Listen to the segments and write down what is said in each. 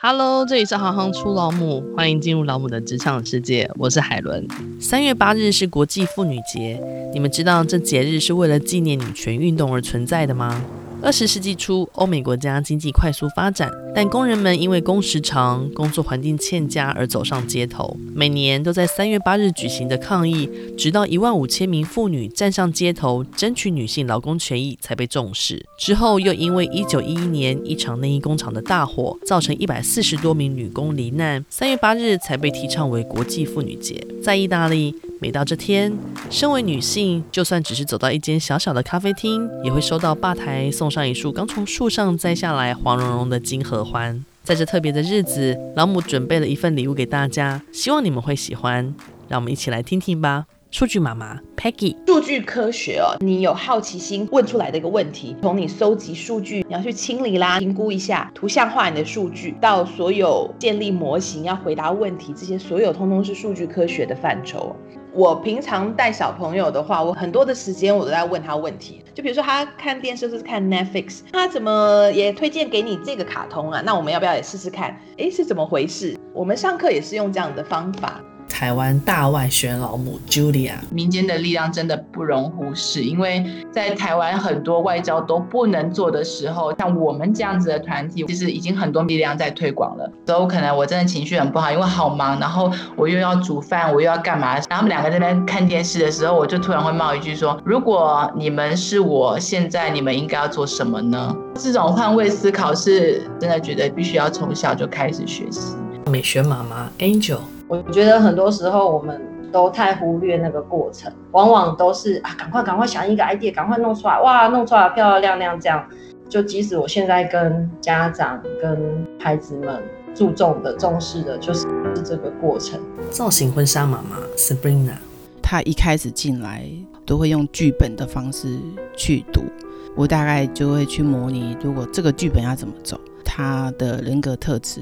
Hello，这里是行行出老母，欢迎进入老母的职场世界。我是海伦。三月八日是国际妇女节，你们知道这节日是为了纪念女权运动而存在的吗？二十世纪初，欧美国家经济快速发展，但工人们因为工时长、工作环境欠佳而走上街头。每年都在三月八日举行的抗议，直到一万五千名妇女站上街头争取女性劳工权益才被重视。之后又因为一九一一年一场内衣工厂的大火，造成一百四十多名女工罹难，三月八日才被提倡为国际妇女节。在意大利，每到这天，身为女性，就算只是走到一间小小的咖啡厅，也会收到吧台送上一束刚从树上摘下来、黄茸茸的金合欢。在这特别的日子，老母准备了一份礼物给大家，希望你们会喜欢。让我们一起来听听吧。数据妈妈 Peggy，数据科学哦，你有好奇心问出来的一个问题，从你收集数据，你要去清理啦，评估一下，图像化你的数据，到所有建立模型，要回答问题，这些所有通通是数据科学的范畴。我平常带小朋友的话，我很多的时间我都在问他问题。就比如说他看电视是看 Netflix，他怎么也推荐给你这个卡通啊？那我们要不要也试试看？诶，是怎么回事？我们上课也是用这样的方法。台湾大外宣老母 Julia，民间的力量真的不容忽视，因为在台湾很多外交都不能做的时候，像我们这样子的团体，其实已经很多力量在推广了。都可能我真的情绪很不好，因为好忙，然后我又要煮饭，我又要干嘛？然后他们两个在那边看电视的时候，我就突然会冒一句说：如果你们是我，现在你们应该要做什么呢？这种换位思考是真的觉得必须要从小就开始学习。美学妈妈 Angel。我觉得很多时候我们都太忽略那个过程，往往都是啊，赶快赶快想一个 idea，赶快弄出来，哇，弄出来漂漂亮亮这样。就即使我现在跟家长、跟孩子们注重的、重视的，就是这个过程。造型婚纱妈妈 Sabrina，她一开始进来都会用剧本的方式去读，我大概就会去模拟，如果这个剧本要怎么走，她的人格特质。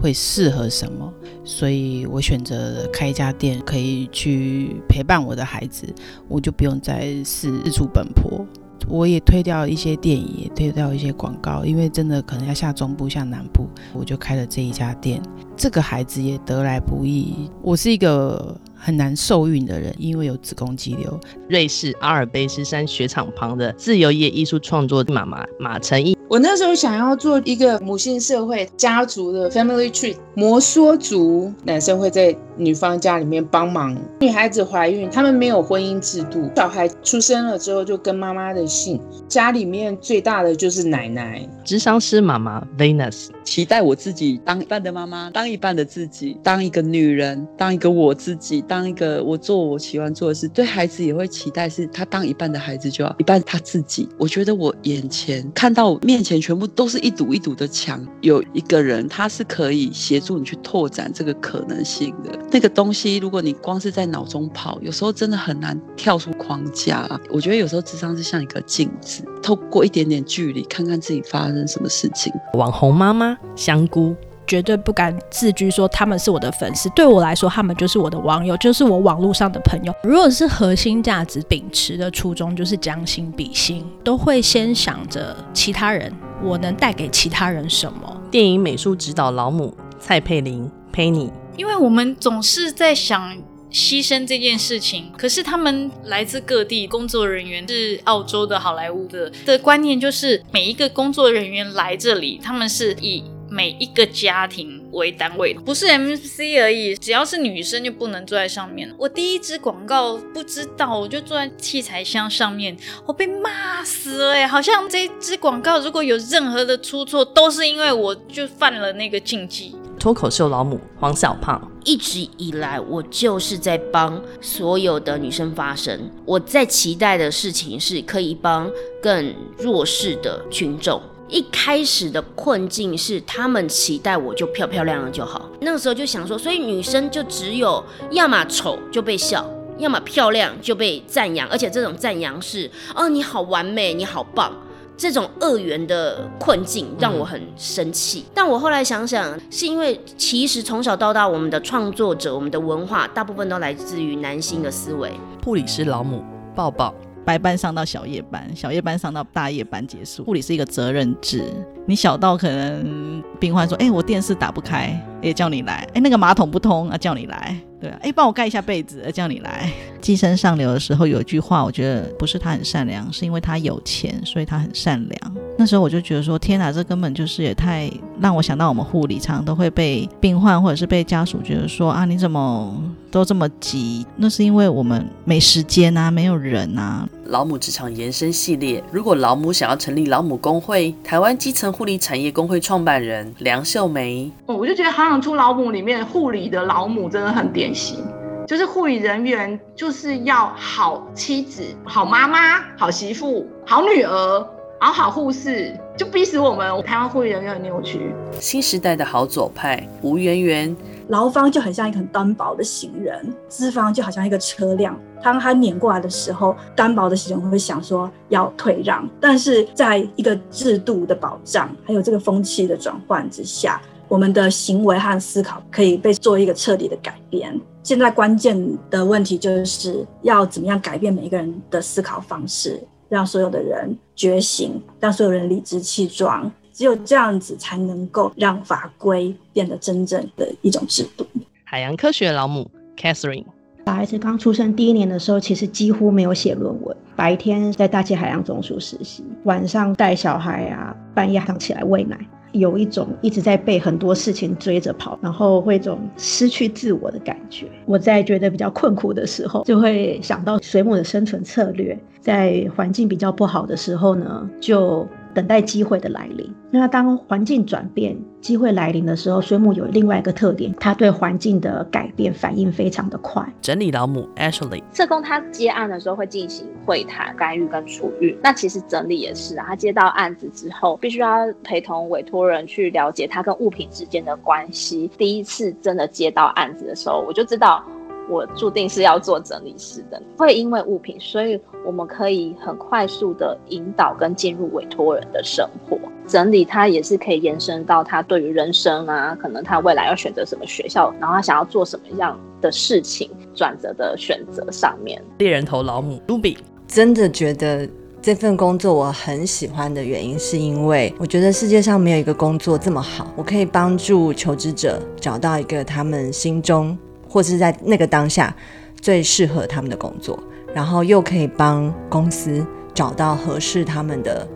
会适合什么？所以我选择开一家店，可以去陪伴我的孩子，我就不用再四处奔波。我也推掉一些电影，也推掉一些广告，因为真的可能要下中部、下南部，我就开了这一家店。这个孩子也得来不易。我是一个很难受孕的人，因为有子宫肌瘤。瑞士阿尔卑斯山雪场旁的自由业艺术创作妈妈马成毅。我那时候想要做一个母性社会家族的 family tree 摩梭族，男生会在女方家里面帮忙。女孩子怀孕，他们没有婚姻制度，小孩出生了之后就跟妈妈的姓。家里面最大的就是奶奶。智商师妈妈 Venus，期待我自己当一半的妈妈，当一半的自己，当一个女人，当一个我自己，当一个我做我喜欢做的事。对孩子也会期待是他当一半的孩子就要一半他自己。我觉得我眼前看到面。面前全部都是一堵一堵的墙，有一个人他是可以协助你去拓展这个可能性的。那个东西，如果你光是在脑中跑，有时候真的很难跳出框架。我觉得有时候智商是像一个镜子，透过一点点距离，看看自己发生什么事情。网红妈妈香菇。绝对不敢自居，说他们是我的粉丝。对我来说，他们就是我的网友，就是我网络上的朋友。如果是核心价值秉持的初衷，就是将心比心，都会先想着其他人，我能带给其他人什么。电影美术指导老母蔡佩玲陪你，因为我们总是在想牺牲这件事情，可是他们来自各地，工作人员是澳洲的好莱坞的的观念，就是每一个工作人员来这里，他们是以。每一个家庭为单位，不是 MC 而已。只要是女生就不能坐在上面。我第一支广告不知道，我就坐在器材箱上面，我被骂死了哎！好像这支广告如果有任何的出错，都是因为我就犯了那个禁忌。脱口秀老母黄小胖，一直以来我就是在帮所有的女生发声。我在期待的事情是可以帮更弱势的群众。一开始的困境是，他们期待我就漂漂亮亮就好。那个时候就想说，所以女生就只有要么丑就被笑，要么漂亮就被赞扬，而且这种赞扬是哦，你好完美，你好棒。这种二元的困境让我很生气。但我后来想想，是因为其实从小到大，我们的创作者、我们的文化，大部分都来自于男性的思维。护理师老母抱抱。白班上到小夜班，小夜班上到大夜班结束。护理是一个责任制，你小到可能病患说，哎、我电视打不开，也叫你来；哎、欸，那个马桶不通啊，叫你来。对啊，哎，帮我盖一下被子，叫你来。寄生上流的时候有一句话，我觉得不是他很善良，是因为他有钱，所以他很善良。那时候我就觉得说，天哪，这根本就是也太让我想到我们护理常常都会被病患或者是被家属觉得说啊，你怎么都这么急？那是因为我们没时间啊，没有人啊。老母职场延伸系列，如果老母想要成立老母工会，台湾基层护理产业工会创办人梁秀梅，哦，我就觉得行行出老母里面护理的老母真的很典型，就是护理人员就是要好妻子、好妈妈、好媳妇、好女儿，然后好护士，就逼死我们台湾护理人员很扭曲。新时代的好左派吴圆圆。劳方就很像一个很单薄的行人，资方就好像一个车辆。当他碾过来的时候，单薄的行人会想说要退让，但是在一个制度的保障，还有这个风气的转换之下，我们的行为和思考可以被做一个彻底的改变。现在关键的问题就是要怎么样改变每一个人的思考方式，让所有的人觉醒，让所有人理直气壮。只有这样子，才能够让法规变得真正的一种制度。海洋科学老母 Catherine，小孩子刚出生第一年的时候，其实几乎没有写论文。白天在大气海洋总署实习，晚上带小孩啊，半夜还起来喂奶，有一种一直在被很多事情追着跑，然后会一种失去自我的感觉。我在觉得比较困苦的时候，就会想到水母的生存策略，在环境比较不好的时候呢，就。等待机会的来临。那当环境转变、机会来临的时候，水母有另外一个特点，它对环境的改变反应非常的快。整理老母 Ashley，社工他接案的时候会进行会谈、干预跟处遇。那其实整理也是啊，他接到案子之后，必须要陪同委托人去了解他跟物品之间的关系。第一次真的接到案子的时候，我就知道。我注定是要做整理师的，会因为物品，所以我们可以很快速的引导跟进入委托人的生活。整理它也是可以延伸到他对于人生啊，可能他未来要选择什么学校，然后他想要做什么样的事情，转折的选择上面。猎人头老母 Ruby 真的觉得这份工作我很喜欢的原因，是因为我觉得世界上没有一个工作这么好，我可以帮助求职者找到一个他们心中。或是在那个当下最适合他们的工作，然后又可以帮公司找到合适他们的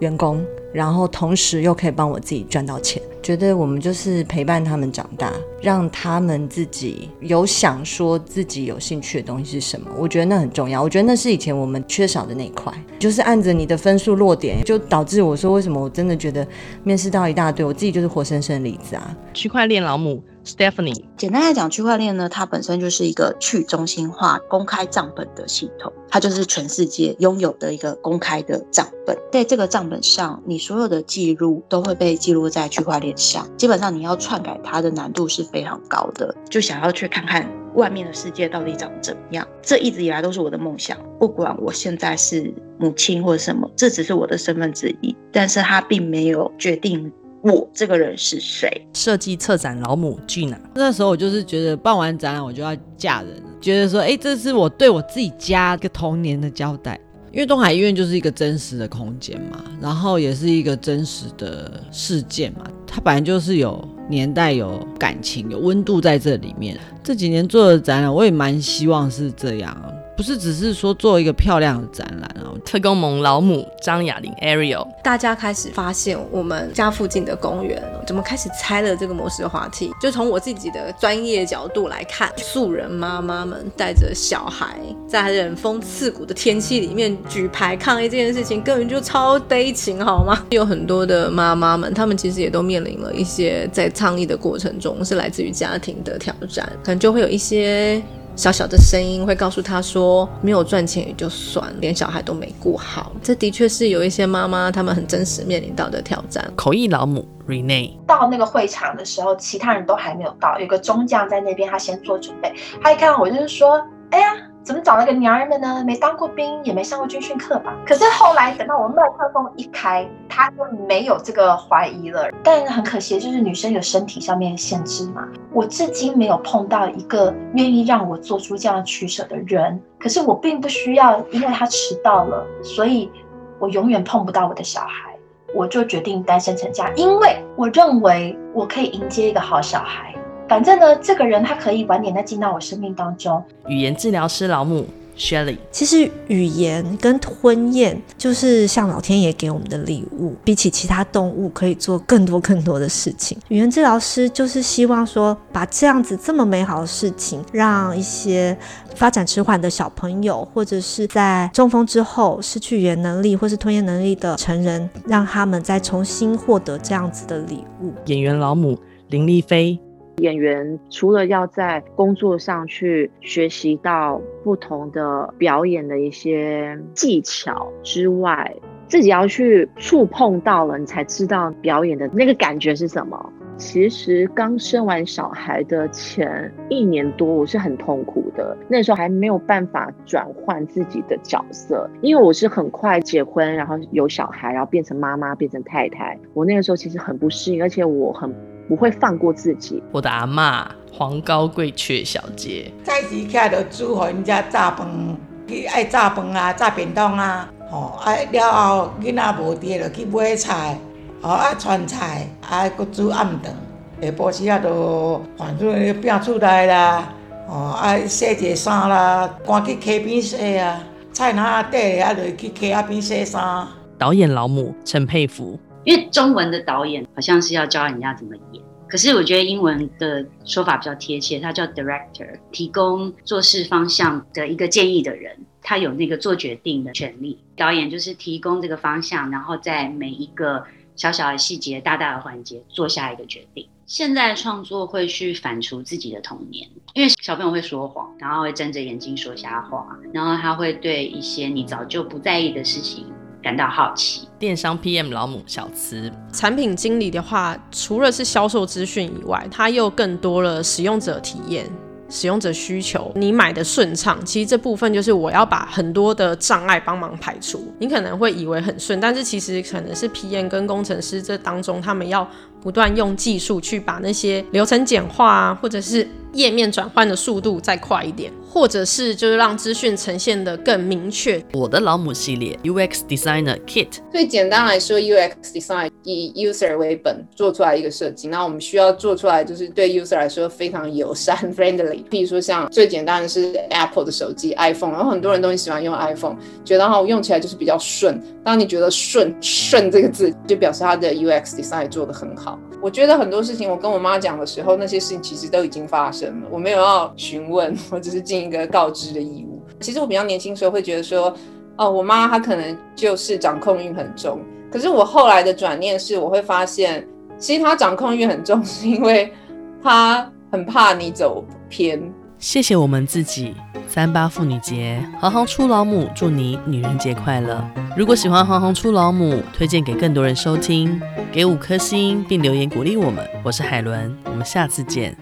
员工，然后同时又可以帮我自己赚到钱。觉得我们就是陪伴他们长大，让他们自己有想说自己有兴趣的东西是什么。我觉得那很重要。我觉得那是以前我们缺少的那一块，就是按着你的分数落点，就导致我说为什么我真的觉得面试到一大堆，我自己就是活生生的例子啊。区块链老母。Stephanie，简单来讲，区块链呢，它本身就是一个去中心化公开账本的系统，它就是全世界拥有的一个公开的账本。在这个账本上，你所有的记录都会被记录在区块链上，基本上你要篡改它的难度是非常高的。就想要去看看外面的世界到底长怎么样，这一直以来都是我的梦想。不管我现在是母亲或者什么，这只是我的身份之一，但是它并没有决定。我这个人是谁？设计策展老母 Gina，那时候我就是觉得办完展览我就要嫁人，觉得说，哎，这是我对我自己家一个童年的交代。因为东海医院就是一个真实的空间嘛，然后也是一个真实的事件嘛，它本来就是有年代、有感情、有温度在这里面。这几年做的展览，我也蛮希望是这样。不是只是说做一个漂亮的展览啊！特工盟老母张雅玲 Ariel，大家开始发现我们家附近的公园怎么开始拆了这个摩式滑梯？就从我自己的专业角度来看，素人妈妈们带着小孩在冷风刺骨的天气里面举牌抗议这件事情，根本就超悲情，好吗？有很多的妈妈们，她们其实也都面临了一些在倡议的过程中是来自于家庭的挑战，可能就会有一些。小小的声音会告诉他说：“没有赚钱也就算，连小孩都没顾好。”这的确是有一些妈妈她们很真实面临到的挑战。口译老母 Renee 到那个会场的时候，其他人都还没有到，有个中将在那边，他先做准备。他一看我，就是说：“哎呀。”怎么找了个娘儿们呢？没当过兵，也没上过军训课吧？可是后来等到我麦克风一开，他就没有这个怀疑了。但很可惜，就是女生有身体上面的限制嘛。我至今没有碰到一个愿意让我做出这样取舍的人。可是我并不需要，因为他迟到了，所以我永远碰不到我的小孩。我就决定单身成家，因为我认为我可以迎接一个好小孩。反正呢，这个人他可以晚点再进到我生命当中。语言治疗师老母。Shelly，其实语言跟吞咽就是像老天爷给我们的礼物，比起其他动物可以做更多更多的事情。语言治疗师就是希望说，把这样子这么美好的事情，让一些发展迟缓的小朋友，或者是在中风之后失去语言能力或是吞咽能力的成人，让他们再重新获得这样子的礼物。演员老母林丽菲。演员除了要在工作上去学习到不同的表演的一些技巧之外，自己要去触碰到了，你才知道表演的那个感觉是什么。其实刚生完小孩的前一年多，我是很痛苦的。那时候还没有办法转换自己的角色，因为我是很快结婚，然后有小孩，然后变成妈妈，变成太太。我那个时候其实很不适应，而且我很。不会放过自己。我的阿嬷黄高贵阙小姐，早时起来就煮给人家炸饭，爱炸饭啊，炸便当啊，吼，啊了后囡仔无地就去买菜，吼，爱川菜，啊搁煮暗顿，下晡时啊就反正摒厝内啦，吼，爱洗一下衫啦，赶去溪边洗啊，菜若底啊就去溪仔边洗衫。导演老母陈佩芙。因为中文的导演好像是要教人家怎么演，可是我觉得英文的说法比较贴切，他叫 director，提供做事方向的一个建议的人，他有那个做决定的权利。导演就是提供这个方向，然后在每一个小小的细节、大大的环节做下一个决定。现在创作会去反刍自己的童年，因为小朋友会说谎，然后会睁着眼睛说瞎话，然后他会对一些你早就不在意的事情感到好奇。电商 PM 老母小慈，产品经理的话，除了是销售资讯以外，它又更多了使用者体验、使用者需求。你买的顺畅，其实这部分就是我要把很多的障碍帮忙排除。你可能会以为很顺，但是其实可能是 PM 跟工程师这当中，他们要不断用技术去把那些流程简化啊，或者是。页面转换的速度再快一点，或者是就是让资讯呈现的更明确。我的老母系列 UX Designer Kit，最简单来说，UX Design 以 user 为本做出来一个设计，那我们需要做出来就是对 user 来说非常友善 friendly。比如说像最简单的是 Apple 的手机 iPhone，然后很多人都很喜欢用 iPhone，觉得哈用起来就是比较顺。当你觉得顺顺这个字，就表示它的 UX Design 做得很好。我觉得很多事情，我跟我妈讲的时候，那些事情其实都已经发生我没有要询问，我只是尽一个告知的义务。其实我比较年轻时候会觉得说，哦，我妈她可能就是掌控欲很重。可是我后来的转念是，我会发现，其实她掌控欲很重，是因为她很怕你走偏。谢谢我们自己。三八妇女节，行行出老母，祝你女人节快乐！如果喜欢行行出老母，推荐给更多人收听，给五颗星并留言鼓励我们。我是海伦，我们下次见。